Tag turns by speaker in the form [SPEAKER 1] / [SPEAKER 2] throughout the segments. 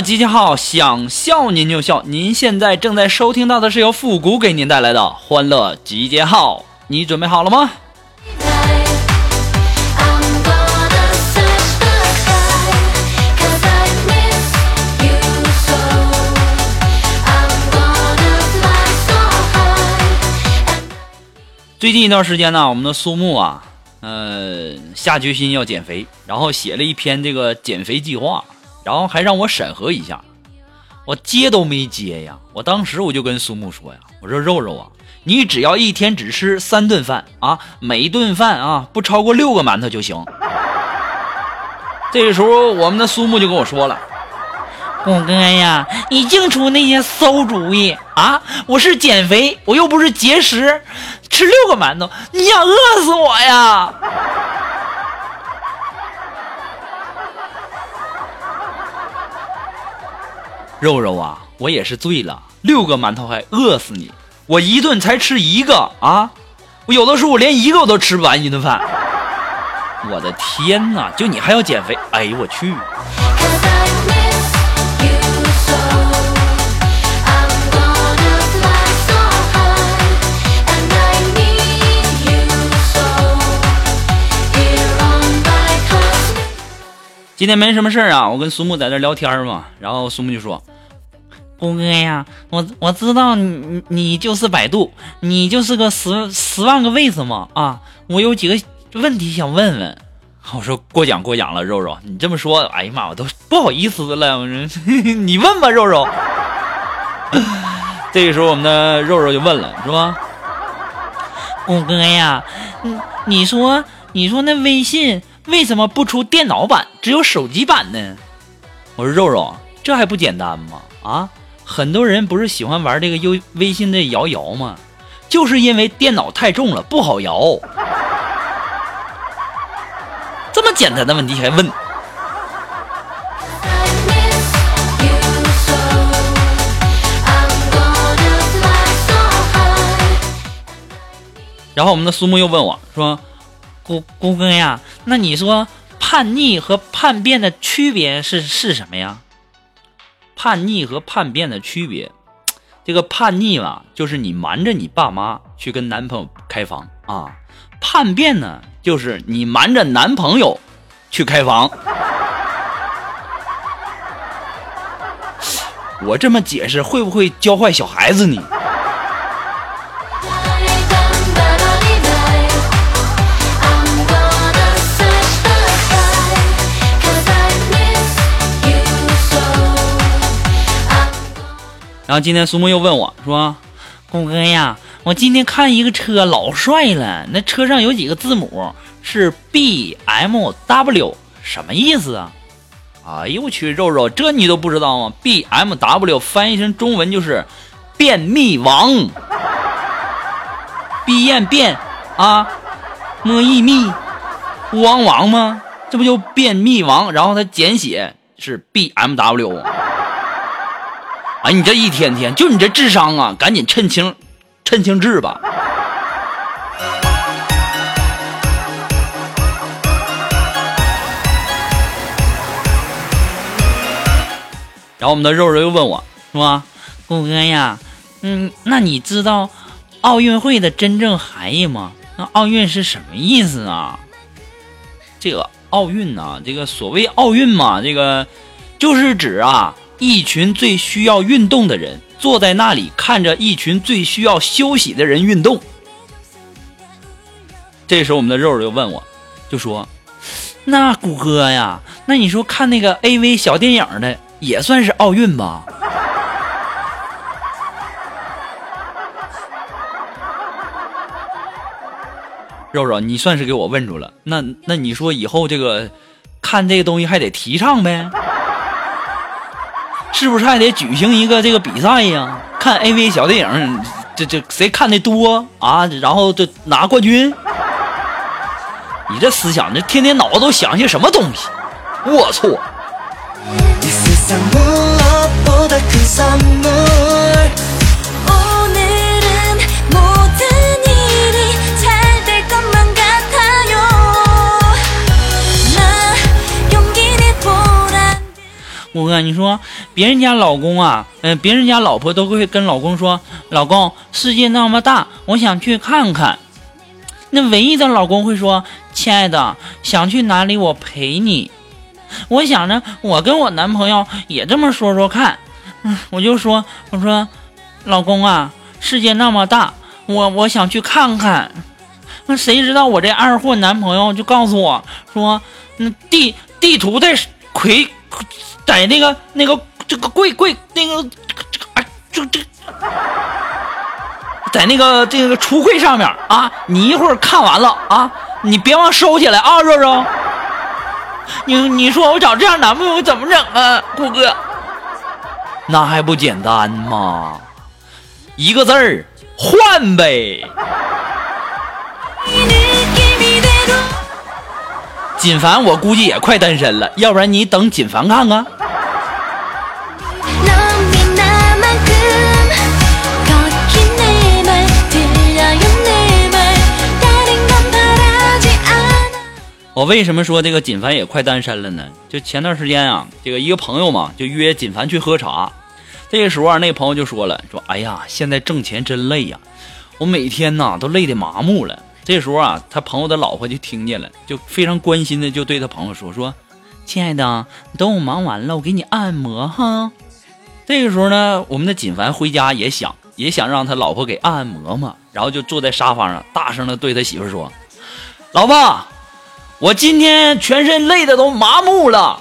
[SPEAKER 1] 集结号，想笑您就笑。您现在正在收听到的是由复古给您带来的欢乐集结号，你准备好了吗？最近一段时间呢，我们的苏木啊，呃，下决心要减肥，然后写了一篇这个减肥计划，然后还让我审核一下，我接都没接呀。我当时我就跟苏木说呀，我说肉肉啊，你只要一天只吃三顿饭啊，每一顿饭啊不超过六个馒头就行。这个时候，我们的苏木就跟我说了。虎哥呀，你净出那些馊主意啊！我是减肥，我又不是节食，吃六个馒头，你想饿死我呀？肉肉啊，我也是醉了，六个馒头还饿死你？我一顿才吃一个啊！我有的时候我连一个我都吃不完一顿饭。我的天哪！就你还要减肥？哎呦我去！今天没什么事儿啊，我跟苏木在这聊天嘛，然后苏木就说：“虎哥呀，我我知道你你你就是百度，你就是个十十万个为什么啊！我有几个问题想问问。”我说：“过奖过奖了，肉肉，你这么说，哎呀妈，我都不好意思了。我说 你问吧，肉肉。”这个时候，我们的肉肉就问了，是吧？虎哥呀，你你说你说那微信为什么不出电脑版，只有手机版呢？我说肉肉，这还不简单吗？啊，很多人不是喜欢玩这个优微信的摇摇吗？就是因为电脑太重了，不好摇。这么简单的问题还问？然后我们的苏木又问我说：“姑姑哥呀，那你说叛逆和叛变的区别是是什么呀？”叛逆和叛变的区别，这个叛逆嘛，就是你瞒着你爸妈去跟男朋友开房啊；叛变呢，就是你瞒着男朋友去开房。我这么解释会不会教坏小孩子呢？然后今天苏木又问我说：“谷哥呀，我今天看一个车老帅了，那车上有几个字母是 B M W，什么意思啊？”哎呦我去，肉肉，这你都不知道吗？B M W 翻译成中文就是便秘王，闭燕便啊，摸一密，乌王王吗？这不就便秘王？然后它简写是 B M W。你这一天天就你这智商啊，赶紧趁清，趁清治吧。然后我们的肉肉又问我，是吧？谷哥呀，嗯，那你知道奥运会的真正含义吗？那奥运是什么意思啊？这个奥运呐、这个所谓奥运嘛，这个就是指啊一群最需要运动的人坐在那里看着一群最需要休息的人运动。这时候我们的肉肉就问我，就说：“那谷歌呀，那你说看那个 AV 小电影的也算是奥运吧？” 肉肉，你算是给我问住了。那那你说以后这个看这个东西还得提倡呗？是不是还得举行一个这个比赛呀？看 AV 小电影，这这谁看的多啊？然后这拿冠军？你这思想，这天天脑子都想些什么东西？龌龊！你说别人家老公啊，嗯、别人家老婆都会跟老公说：“老公，世界那么大，我想去看看。”那唯一的老公会说：“亲爱的，想去哪里我陪你。”我想着，我跟我男朋友也这么说说看。嗯，我就说，我说，老公啊，世界那么大，我我想去看看。那谁知道我这二货男朋友就告诉我说，那地地图在魁，在那个那个这个柜柜那个这个这个哎，就这，在那个这个橱柜上面啊，你一会儿看完了啊，你别忘收起来啊，肉肉。你你说我找这样男朋友怎么整啊，顾哥？那还不简单吗？一个字儿换呗。锦凡，我估计也快单身了，要不然你等锦凡看看。我为什么说这个锦凡也快单身了呢？就前段时间啊，这个一个朋友嘛，就约锦凡去喝茶。这个时候啊，那个朋友就说了，说：“哎呀，现在挣钱真累呀，我每天呐都累得麻木了。”这时候啊，他朋友的老婆就听见了，就非常关心的就对他朋友说：“说，亲爱的，等我忙完了，我给你按摩哈。”这个时候呢，我们的锦凡回家也想也想让他老婆给按按摩嘛，然后就坐在沙发上，大声的对他媳妇说：“老婆，我今天全身累的都麻木了。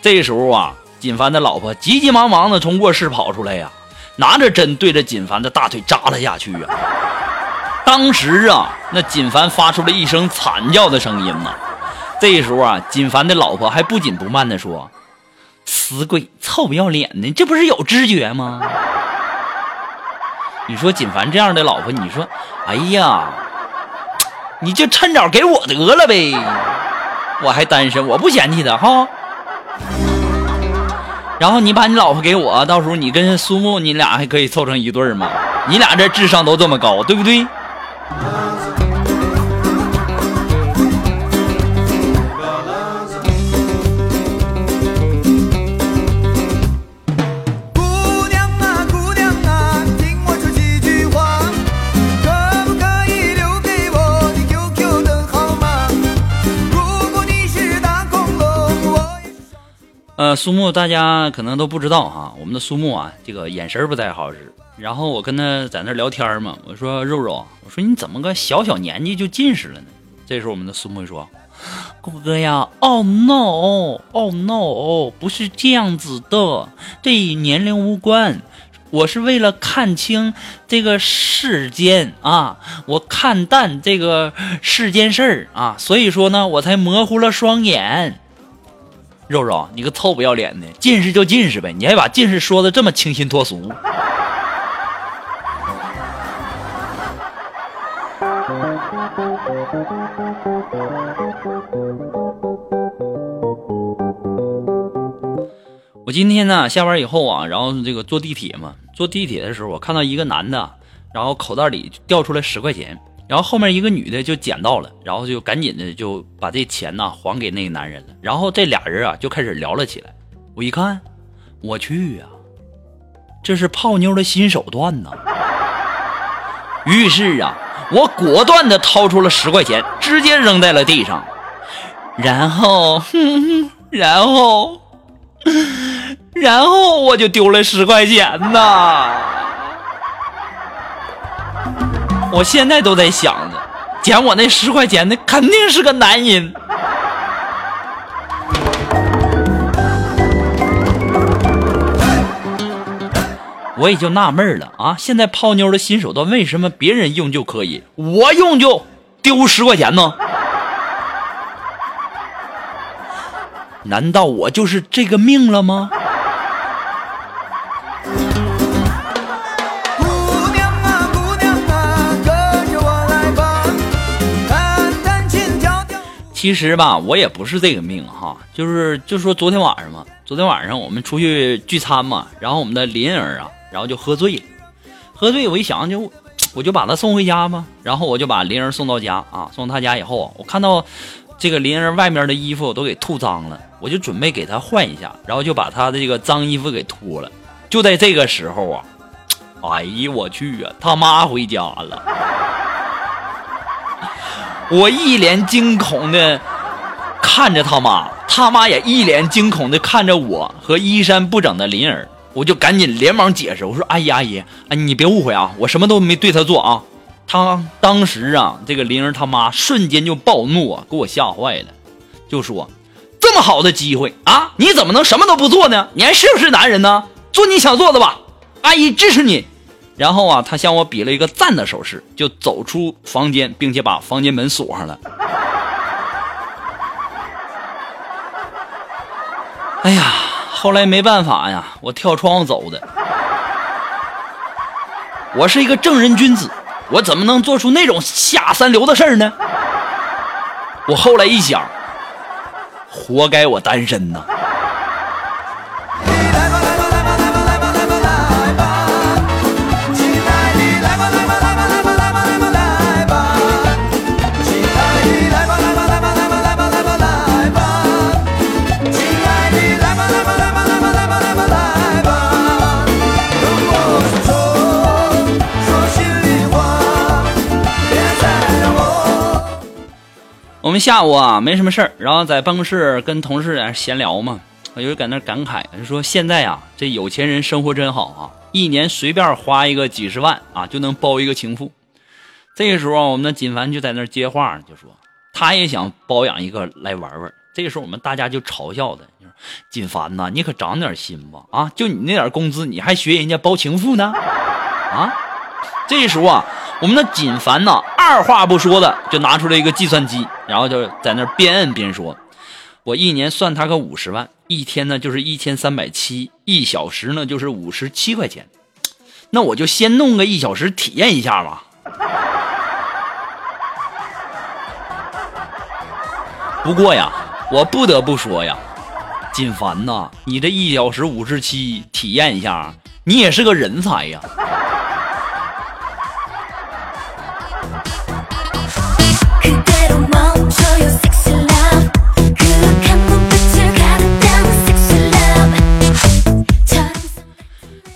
[SPEAKER 1] 这时候啊，锦凡的老婆急急忙忙的从卧室跑出来呀、拿着针对着锦凡的大腿扎了下去呀、当时啊，那锦凡发出了一声惨叫的声音呐。这时候啊，锦凡的老婆还不紧不慢的说：“死鬼，臭不要脸的，这不是有知觉吗？”你说锦凡这样的老婆，你说，哎呀，你就趁早给我得了呗，我还单身，我不嫌弃他哈。然后你把你老婆给我，到时候你跟苏木，你俩还可以凑成一对儿嘛？你俩这智商都这么高，对不对？呃，苏木大家可能都不知道哈，我们的苏木啊，这个眼神不太好使。然后我跟他在那儿聊天嘛，我说肉肉，我说你怎么个小小年纪就近视了呢？这时候我们的苏木说，顾哥呀，Oh no，Oh no，不是这样子的，这与年龄无关。我是为了看清这个世间啊，我看淡这个世间事儿啊，所以说呢，我才模糊了双眼。肉肉，你个臭不要脸的，近视就近视呗，你还把近视说的这么清新脱俗。我今天呢下班以后啊，然后这个坐地铁嘛，坐地铁的时候，我看到一个男的，然后口袋里掉出来十块钱，然后后面一个女的就捡到了，然后就赶紧的就把这钱呢还给那个男人了，然后这俩人啊就开始聊了起来。我一看，我去呀、这是泡妞的新手段呐！于是啊，我果断的掏出了十块钱，直接扔在了地上，然后，然后。然后我就丢了十块钱呐。我现在都在想着，捡我那十块钱的肯定是个男人。我也就纳闷了啊，现在泡妞的新手段为什么别人用就可以，我用就丢十块钱呢？难道我就是这个命了吗？其实吧，我也不是这个命哈，就是就说昨天晚上嘛，昨天晚上我们出去聚餐嘛，然后我们的林儿啊，然后就喝醉了，喝醉我一想就我就把他送回家嘛，然后我就把林儿送到家啊，送到他家以后，我看到这个林儿外面的衣服都给吐脏了，我就准备给他换一下，然后就把他的这个脏衣服给脱了，就在这个时候啊，哎呀我去啊，他妈回家了。我一脸惊恐的看着他妈，他妈也一脸惊恐的看着我和衣衫不整的林儿，我就赶紧连忙解释，我说：“阿姨阿姨，哎，你别误会啊，我什么都没对他做啊。”他当时啊，这个林儿他妈瞬间就暴怒啊，给我吓坏了，就说：“这么好的机会啊，你怎么能什么都不做呢？你还是不是男人呢？做你想做的吧，阿姨支持你。”然后啊，他向我比了一个赞的手势，就走出房间，并且把房间门锁上了。哎呀，后来没办法呀，我跳窗户走的。我是一个正人君子，我怎么能做出那种下三流的事儿呢？我后来一想，活该我单身呐。
[SPEAKER 2] 我
[SPEAKER 1] 们下午啊没什么事儿，然后在办公室跟同事在那闲聊嘛，我就在那感慨，就说现在啊这有钱人生活真好啊，一年随便花一个几十万啊就能包一个情妇。这个时候我们的锦凡就在那接话，就说他也想包养一个来玩玩。这个时候我们大家就嘲笑他，说锦凡呐，你可长点心吧啊！就你那点工资，你还学人家包情妇呢？啊！这时候啊，我们的锦凡呐，二话不说的就拿出了一个计算机，然后就在那边摁边说：“我一年算他个五十万，一天呢就是一千三百七，一小时呢就是五十七块钱。那我就先弄个一小时体验一下吧。”不过呀，我不得不说呀，锦凡呐，你这一小时五十七体验一下，你也是个人才呀。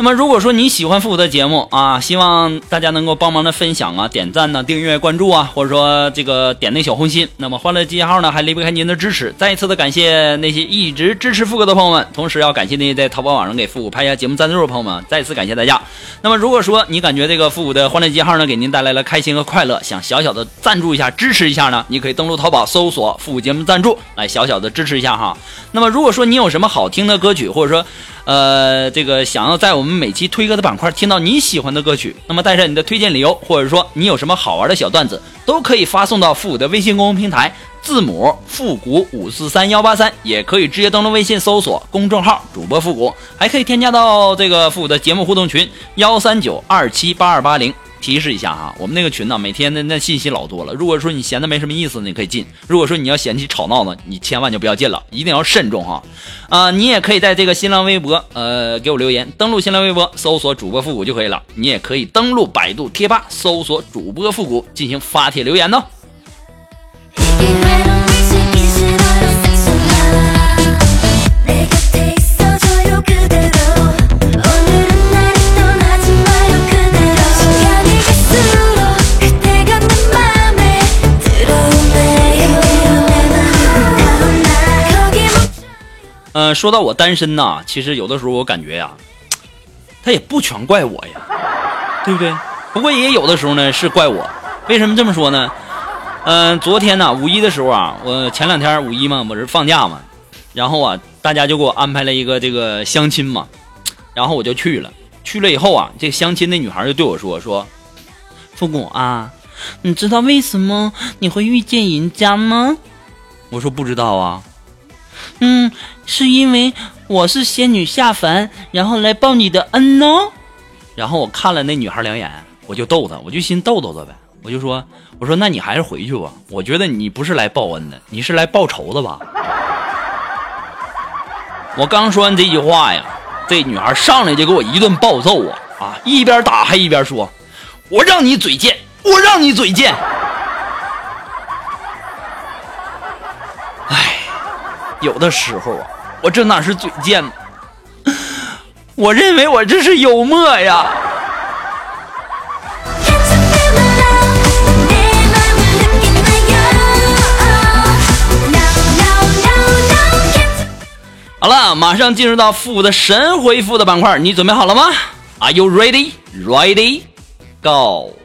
[SPEAKER 1] 那么，如果说你喜欢复古的节目啊，希望大家能够帮忙的分享啊、点赞呢、订阅、关注啊，或者说这个点那小红心。那么，欢乐集结号呢还离不开您的支持。再一次的感谢那些一直支持复古的朋友们，同时要感谢那些在淘宝网上给复古拍下节目赞助的朋友们，再次感谢大家。那么，如果说你感觉这个复古的欢乐集结号呢给您带来了开心和快乐，想小小的赞助一下、支持一下呢，你可以登录淘宝搜索“复古节目赞助”来小小的支持一下哈。那么，如果说你有什么好听的歌曲，或者说呃，这个想要在我们每期推歌的板块听到你喜欢的歌曲，那么带上你的推荐理由，或者说你有什么好玩的小段子，都可以发送到复古的微信公众平台，字母复古五四三幺八三，也可以直接登录微信搜索公众号主播复古，还可以添加到这个复古的节目互动群幺三九二七八二八零。提示一下哈，我们那个群呢，每天的那信息老多了。如果说你闲的没什么意思，你可以进；如果说你要嫌弃吵闹呢，你千万就不要进了，一定要慎重哈。啊、你也可以在这个新浪微博，呃，给我留言，登录新浪微博搜索主播复古就可以了。你也可以登录百度贴吧搜索主播复古进行发帖留言呢。呃，说到我单身呐，其实有的时候我感觉呀，他也不全怪我呀，对不对？不过也有的时候呢是怪我。为什么这么说呢？嗯、昨天呢五一的时候啊，我前两天五一嘛，我是放假嘛，然后啊，大家就给我安排了一个这个相亲嘛，然后我就去了。去了以后啊，这相亲的女孩就对我说说，父母啊，你知道为什么你会遇见人家吗？我说不知道啊。嗯，是因为我是仙女下凡，然后来报你的恩呢。然后我看了那女孩两眼，我就逗她，我就心逗逗她呗。我就说，我说那你还是回去吧，我觉得你不是来报恩的，你是来报仇的吧？我刚说完这句话呀，这女孩上来就给我一顿暴揍啊啊！一边打还一边说：“我让你嘴贱，我让你嘴贱。”有的时候啊，我这哪是嘴贱呢？我认为我这是幽默呀。好了，马上进入到复古的神回复的板块，你准备好了吗？are you ready ready go？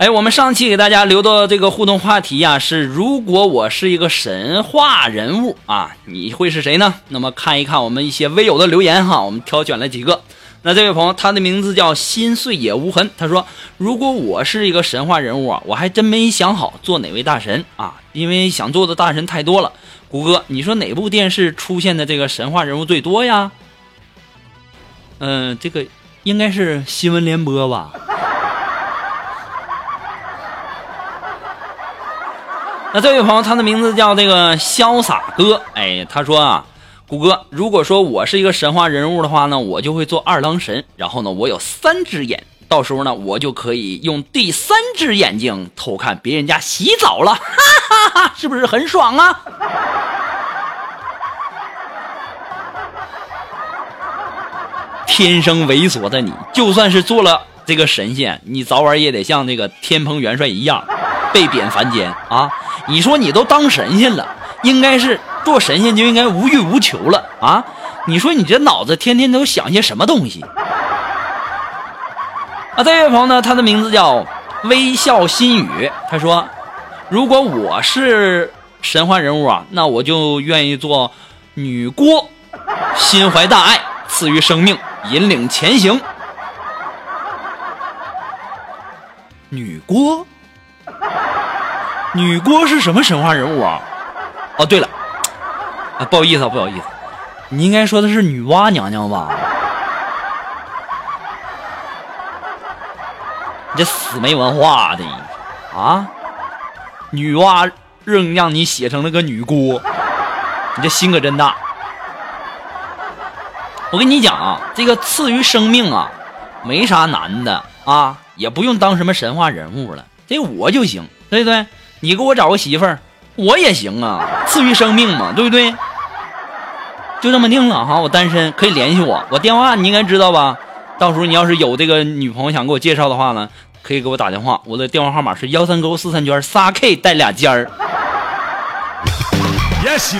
[SPEAKER 1] 哎，我们上期给大家留的这个互动话题呀、是如果我是一个神话人物啊，你会是谁呢？那么看一看我们一些微友的留言哈，我们挑选了几个。那这位朋友，他的名字叫心碎也无痕，他说：“如果我是一个神话人物啊，我还真没想好做哪位大神啊，因为想做的大神太多了。谷歌，你说哪部电视出现的这个神话人物最多呀？嗯、这个应该是新闻联播吧。” 那这位朋友，他的名字叫这个潇洒哥，哎，他说啊，谷歌，如果说我是一个神话人物的话呢，我就会做二郎神，然后呢，我有三只眼，到时候呢，我就可以用第三只眼睛偷看别人家洗澡了，哈哈哈，是不是很爽啊？天生猥琐的你，就算是做了这个神仙，你早晚也得像那个天蓬元帅一样，被贬凡间啊！你说你都当神仙了，应该是做神仙就应该无欲无求了啊！你说你这脑子天天都想些什么东西？啊，这位朋友呢，他的名字叫微笑心语，他说，如果我是神话人物啊，那我就愿意做女郭，心怀大爱，赐予生命，引领前行。女郭，女郭是什么神话人物啊？哦，对了，啊，不好意思啊，不好意思，你应该说的是女娲娘娘吧？你这死没文化的啊！女娲愣让你写成了个女郭，你这心可真大。我跟你讲啊，这个赐予生命啊，没啥难的啊，也不用当什么神话人物了，这我就行，对不对？你给我找个媳妇儿，我也行啊，赐予生命嘛，对不对？就这么定了哈，我单身，可以联系我，我电话你应该知道吧？到时候你要是有这个女朋友想给我介绍的话呢，可以给我打电话，我的电话号码是幺三勾四三圈仨 K 带俩尖儿。
[SPEAKER 3] Yes,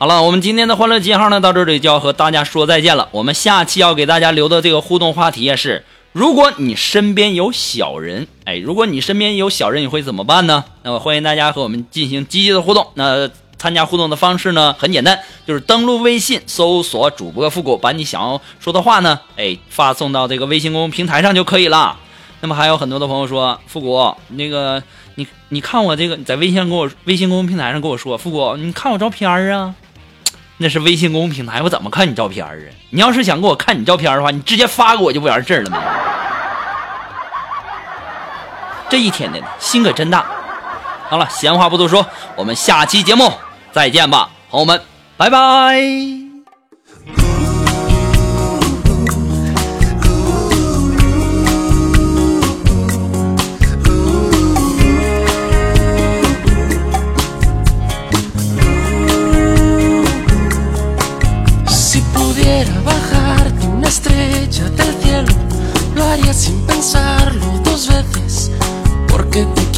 [SPEAKER 1] 好了，我们今天的欢乐记号呢，到这里就要和大家说再见了。我们下期要给大家留的这个互动话题也是：如果你身边有小人，哎，如果你身边有小人，你会怎么办呢？那么欢迎大家和我们进行积极的互动。那参加互动的方式呢，很简单，就是登录微信搜索主播复古，把你想要说的话呢，哎，发送到这个微信公众平台上就可以了。那么还有很多的朋友说，复古，那个你你看我这个在微信上跟我微信公众平台上跟我说，复古，你看我照片啊。那是微信公众平台，我怎么看你照片啊？你要是想给我看你照片的话，你直接发给我就不完事儿了吗？这一天的心可真大。好了，闲话不多说，我们下期节目再见吧，朋友们，拜拜。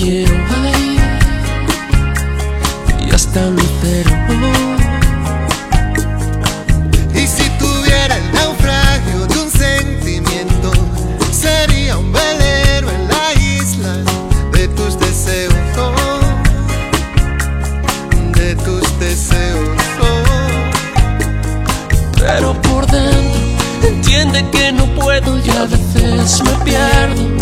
[SPEAKER 4] Quiero ahí y hasta lucero.
[SPEAKER 2] Y si tuviera el naufragio de un sentimiento, sería un velero en la isla de tus deseos, oh, de tus deseos. oh.
[SPEAKER 4] Pero por dentro entiende que no puedo y a veces me pierdo.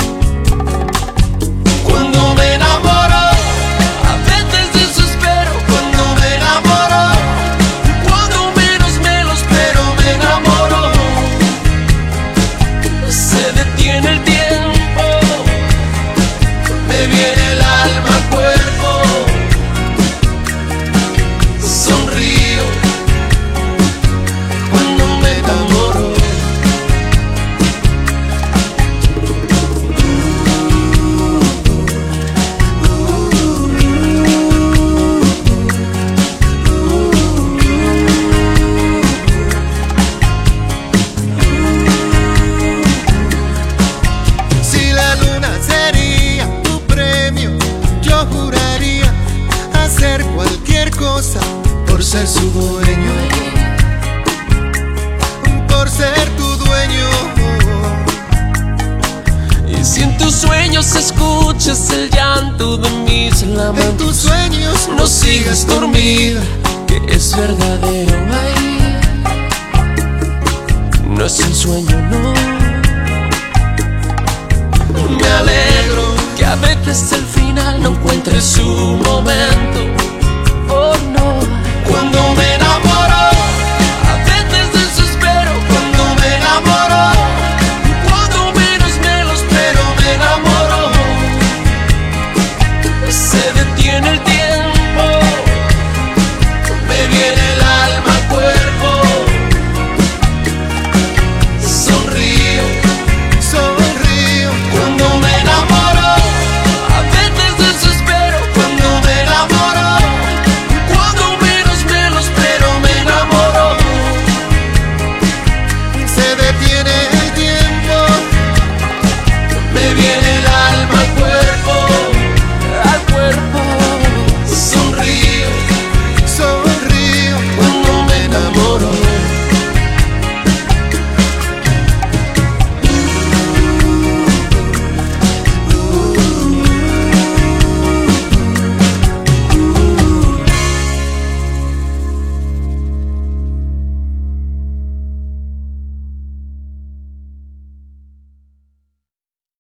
[SPEAKER 4] En tus
[SPEAKER 2] sueños
[SPEAKER 4] no sigas dormida, que es verdadero ahí. No es un sueño, no. Me alegro que a veces el final no encuentre su momento.